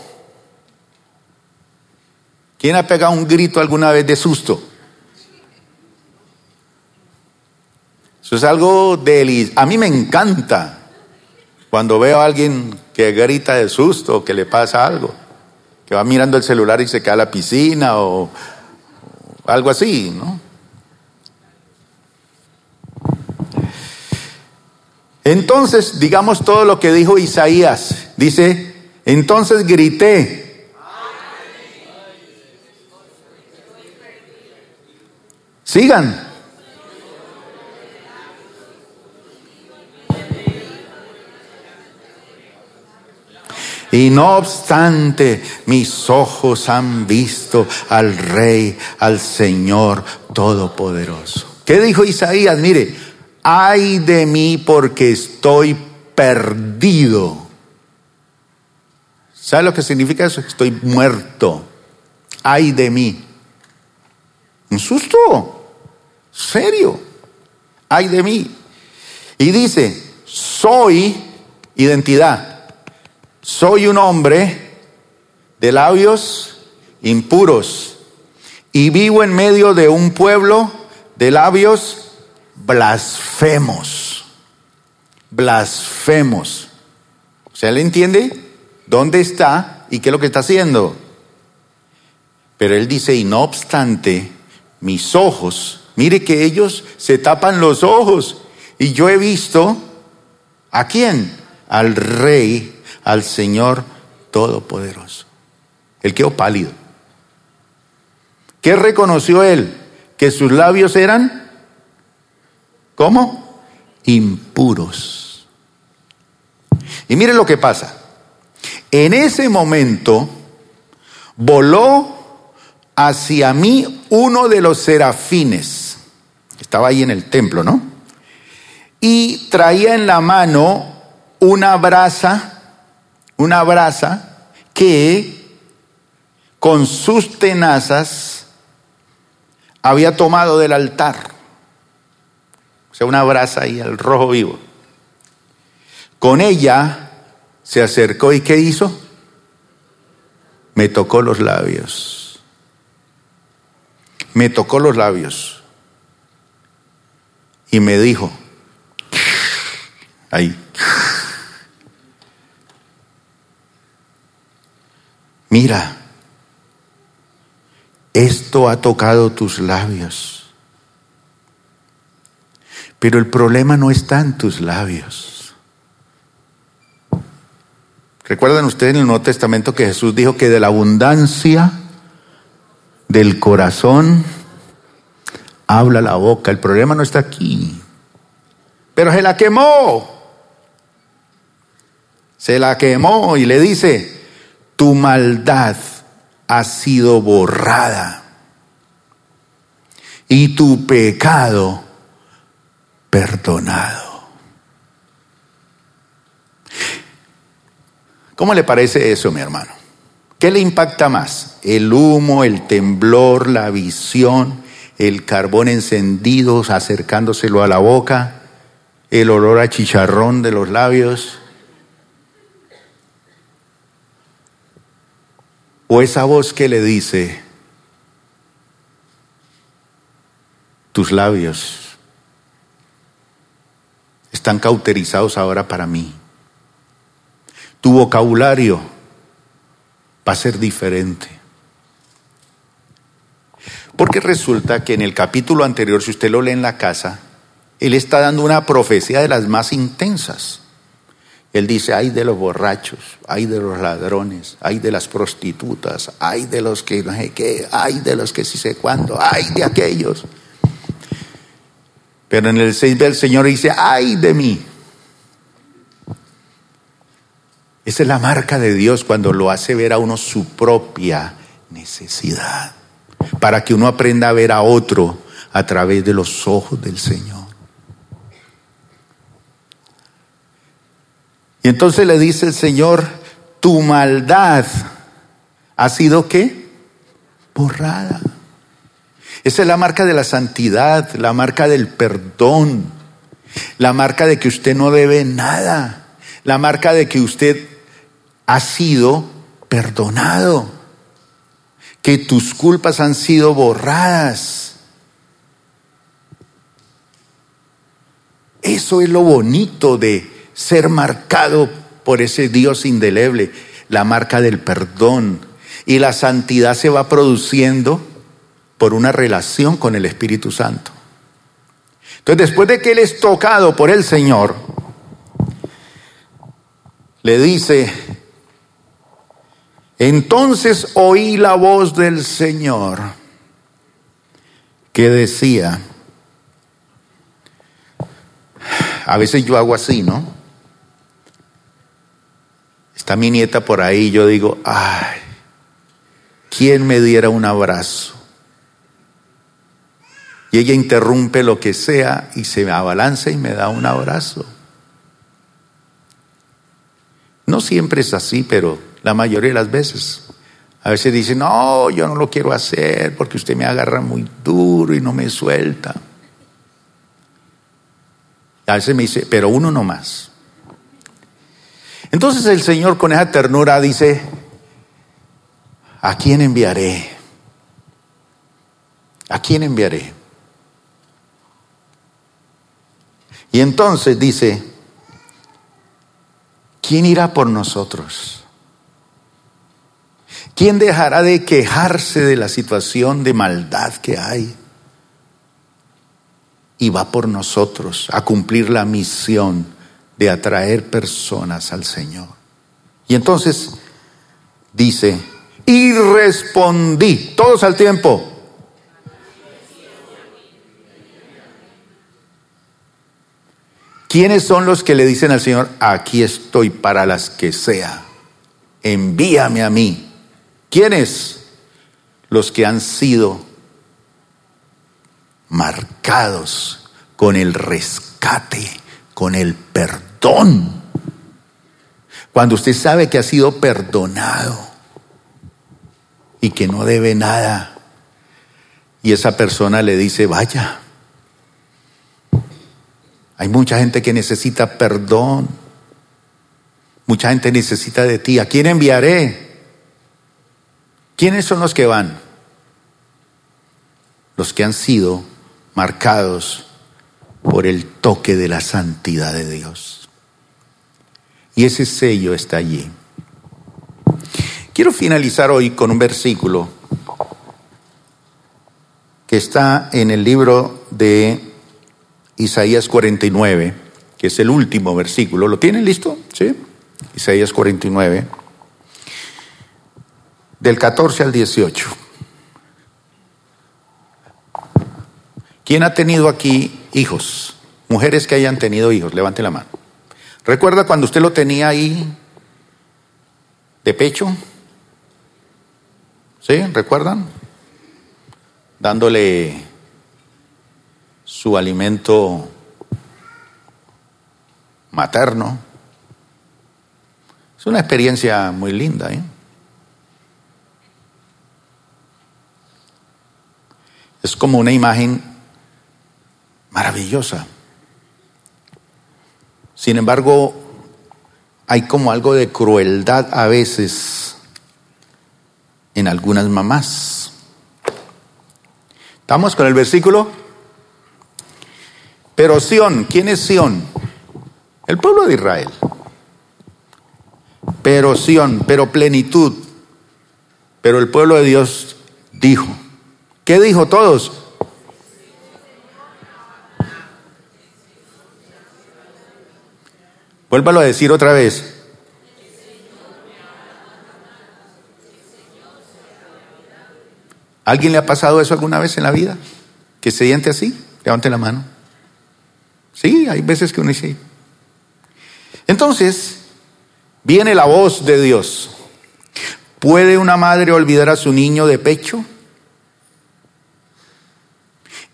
¿Quién ha pegado un grito alguna vez de susto? Eso es algo de... A mí me encanta cuando veo a alguien que grita de susto que le pasa algo, que va mirando el celular y se cae a la piscina o algo así, ¿no? Entonces, digamos todo lo que dijo Isaías. Dice, entonces grité. Sigan. Y no obstante, mis ojos han visto al Rey, al Señor Todopoderoso. ¿Qué dijo Isaías? Mire, ay de mí porque estoy perdido. ¿Sabe lo que significa eso? Estoy muerto. Ay de mí. Un susto. Serio. Ay de mí. Y dice, soy identidad. Soy un hombre de labios impuros y vivo en medio de un pueblo de labios blasfemos. Blasfemos. O sea, ¿le entiende dónde está y qué es lo que está haciendo? Pero él dice, y no obstante, mis ojos, mire que ellos se tapan los ojos. Y yo he visto, ¿a quién? Al Rey, al Señor Todopoderoso. Él quedó pálido. ¿Qué reconoció él? Que sus labios eran ¿Cómo? Impuros. Y miren lo que pasa. En ese momento voló hacia mí uno de los serafines. Estaba ahí en el templo, ¿no? Y traía en la mano una brasa, una brasa que con sus tenazas había tomado del altar sea, una brasa ahí al rojo vivo. Con ella se acercó y ¿qué hizo? Me tocó los labios. Me tocó los labios. Y me dijo, ahí, mira, esto ha tocado tus labios pero el problema no está en tus labios. ¿Recuerdan ustedes en el Nuevo Testamento que Jesús dijo que de la abundancia del corazón habla la boca? El problema no está aquí. Pero se la quemó. Se la quemó y le dice, tu maldad ha sido borrada y tu pecado perdonado. ¿Cómo le parece eso, mi hermano? ¿Qué le impacta más? ¿El humo, el temblor, la visión, el carbón encendido acercándoselo a la boca, el olor a chicharrón de los labios? ¿O esa voz que le dice, tus labios están cauterizados ahora para mí? Tu vocabulario va a ser diferente. Porque resulta que en el capítulo anterior, si usted lo lee en la casa, él está dando una profecía de las más intensas. Él dice, ay de los borrachos, ay de los ladrones, ay de las prostitutas, ay de los que no sé qué, ay de los que sí sé cuándo, ay de aquellos. Pero en el 6 del Señor dice, ay de mí. Esa es la marca de Dios cuando lo hace ver a uno su propia necesidad, para que uno aprenda a ver a otro a través de los ojos del Señor. Y entonces le dice el Señor, tu maldad ha sido qué? Borrada. Esa es la marca de la santidad, la marca del perdón, la marca de que usted no debe nada, la marca de que usted ha sido perdonado, que tus culpas han sido borradas. Eso es lo bonito de ser marcado por ese Dios indeleble, la marca del perdón. Y la santidad se va produciendo por una relación con el Espíritu Santo. Entonces, después de que Él es tocado por el Señor, le dice, entonces oí la voz del Señor que decía, a veces yo hago así, ¿no? Está mi nieta por ahí, yo digo, ay, ¿quién me diera un abrazo? Y ella interrumpe lo que sea y se me abalanza y me da un abrazo. No siempre es así, pero la mayoría de las veces. A veces dice, no, yo no lo quiero hacer porque usted me agarra muy duro y no me suelta. A veces me dice, pero uno no más. Entonces el Señor con esa ternura dice, ¿a quién enviaré? ¿A quién enviaré? Y entonces dice, ¿quién irá por nosotros? ¿Quién dejará de quejarse de la situación de maldad que hay? Y va por nosotros a cumplir la misión de atraer personas al Señor. Y entonces dice, y respondí, todos al tiempo. ¿Quiénes son los que le dicen al Señor, aquí estoy para las que sea? Envíame a mí. ¿Quiénes? Los que han sido marcados con el rescate, con el perdón. Cuando usted sabe que ha sido perdonado y que no debe nada, y esa persona le dice, vaya, hay mucha gente que necesita perdón, mucha gente necesita de ti, ¿a quién enviaré? ¿Quiénes son los que van? Los que han sido marcados por el toque de la santidad de Dios. Y ese sello está allí. Quiero finalizar hoy con un versículo que está en el libro de Isaías 49, que es el último versículo. ¿Lo tienen listo? ¿Sí? Isaías 49 del 14 al 18. ¿Quién ha tenido aquí hijos? Mujeres que hayan tenido hijos, levante la mano. ¿Recuerda cuando usted lo tenía ahí de pecho? ¿Sí? ¿Recuerdan? Dándole su alimento materno. Es una experiencia muy linda. ¿eh? Es como una imagen maravillosa. Sin embargo, hay como algo de crueldad a veces en algunas mamás. ¿Estamos con el versículo? Pero Sión, ¿quién es Sión? El pueblo de Israel. Pero Sión, pero plenitud. Pero el pueblo de Dios dijo. ¿Qué dijo todos? Vuélvalo a decir otra vez. ¿Alguien le ha pasado eso alguna vez en la vida? ¿Que se siente así? Levante la mano. Sí, hay veces que uno dice. Entonces, viene la voz de Dios. ¿Puede una madre olvidar a su niño de pecho?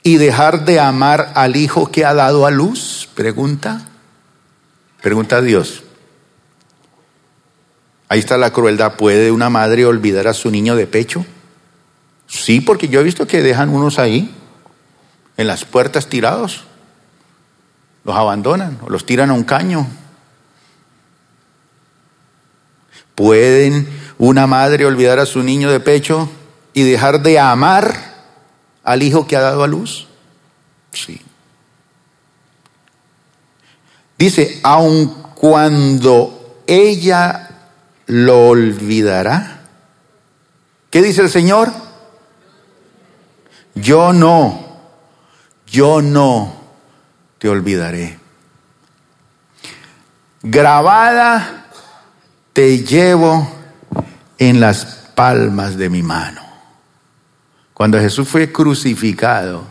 ¿Y dejar de amar al hijo que ha dado a luz? Pregunta. Pregunta a Dios. Ahí está la crueldad. ¿Puede una madre olvidar a su niño de pecho? Sí, porque yo he visto que dejan unos ahí, en las puertas tirados. Los abandonan o los tiran a un caño. ¿Pueden una madre olvidar a su niño de pecho y dejar de amar al hijo que ha dado a luz? Sí. Dice, aun cuando ella lo olvidará. ¿Qué dice el Señor? Yo no, yo no olvidaré. Grabada te llevo en las palmas de mi mano. Cuando Jesús fue crucificado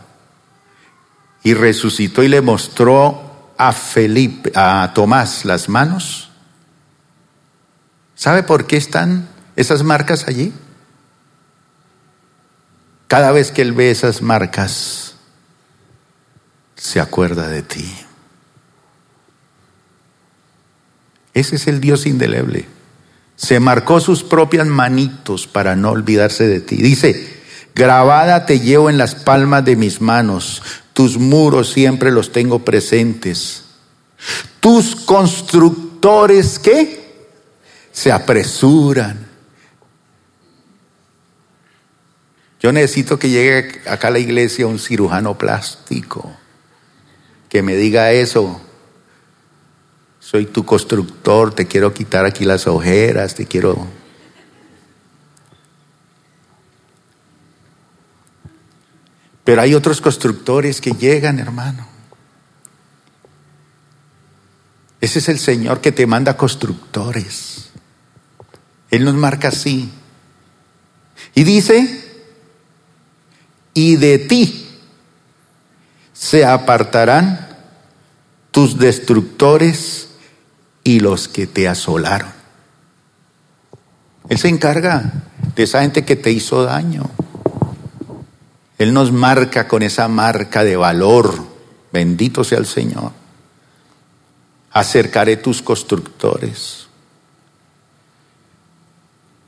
y resucitó y le mostró a Felipe, a Tomás las manos? ¿Sabe por qué están esas marcas allí? Cada vez que él ve esas marcas, se acuerda de ti. Ese es el Dios indeleble. Se marcó sus propias manitos para no olvidarse de ti. Dice, grabada te llevo en las palmas de mis manos, tus muros siempre los tengo presentes. Tus constructores, ¿qué? Se apresuran. Yo necesito que llegue acá a la iglesia un cirujano plástico que me diga eso. Soy tu constructor, te quiero quitar aquí las ojeras, te quiero Pero hay otros constructores que llegan, hermano. Ese es el Señor que te manda constructores. Él nos marca así. Y dice, y de ti se apartarán tus destructores y los que te asolaron. Él se encarga de esa gente que te hizo daño. Él nos marca con esa marca de valor. Bendito sea el Señor. Acercaré tus constructores.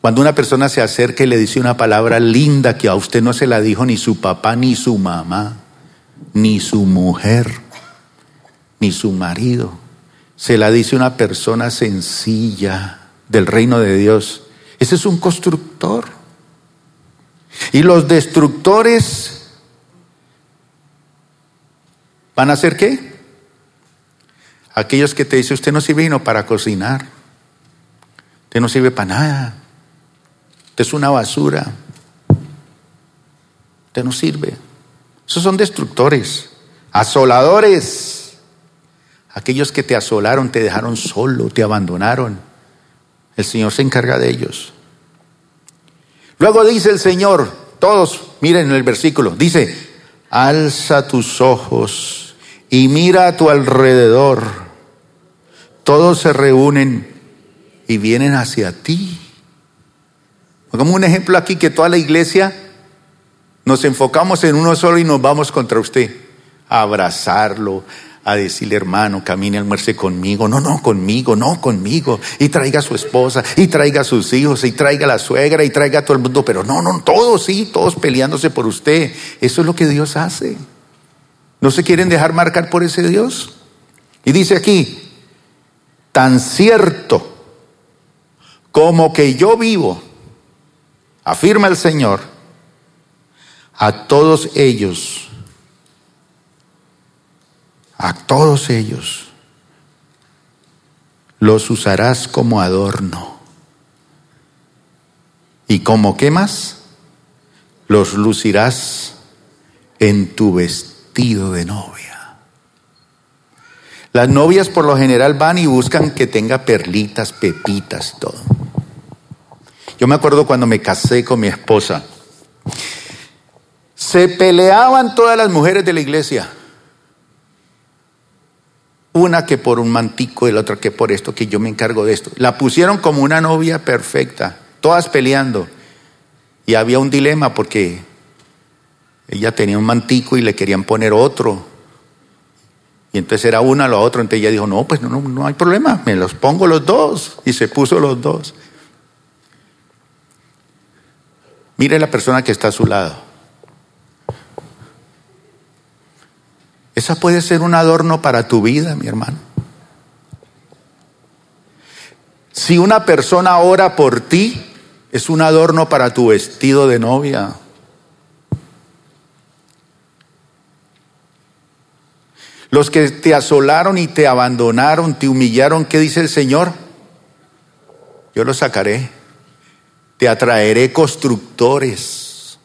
Cuando una persona se acerca y le dice una palabra linda que a usted no se la dijo ni su papá, ni su mamá, ni su mujer, ni su marido, se la dice una persona sencilla del reino de Dios. Ese es un constructor. Y los destructores van a ser qué? Aquellos que te dicen, usted no sirve vino para cocinar. Usted no sirve para nada. Usted es una basura. Usted no sirve. Esos son destructores, asoladores. Aquellos que te asolaron, te dejaron solo, te abandonaron. El Señor se encarga de ellos. Luego dice el Señor, todos miren el versículo, dice, alza tus ojos y mira a tu alrededor. Todos se reúnen y vienen hacia ti. Como un ejemplo aquí que toda la iglesia nos enfocamos en uno solo y nos vamos contra usted. a abrazarlo, a decirle, hermano, camine, almuerce conmigo. No, no, conmigo, no, conmigo. Y traiga a su esposa, y traiga a sus hijos, y traiga a la suegra, y traiga a todo el mundo. Pero no, no, todos sí, todos peleándose por usted. Eso es lo que Dios hace. ¿No se quieren dejar marcar por ese Dios? Y dice aquí, tan cierto como que yo vivo, afirma el Señor, a todos ellos a todos ellos los usarás como adorno. ¿Y como qué más? Los lucirás en tu vestido de novia. Las novias por lo general van y buscan que tenga perlitas, pepitas, todo. Yo me acuerdo cuando me casé con mi esposa. Se peleaban todas las mujeres de la iglesia una que por un mantico y la otra que por esto, que yo me encargo de esto. La pusieron como una novia perfecta, todas peleando. Y había un dilema porque ella tenía un mantico y le querían poner otro. Y entonces era una, la otra. Entonces ella dijo, no, pues no, no, no hay problema, me los pongo los dos. Y se puso los dos. Mire la persona que está a su lado. Esa puede ser un adorno para tu vida, mi hermano. Si una persona ora por ti, es un adorno para tu vestido de novia. Los que te asolaron y te abandonaron, te humillaron, ¿qué dice el Señor? Yo los sacaré. Te atraeré constructores.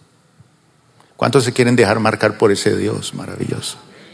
¿Cuántos se quieren dejar marcar por ese Dios maravilloso?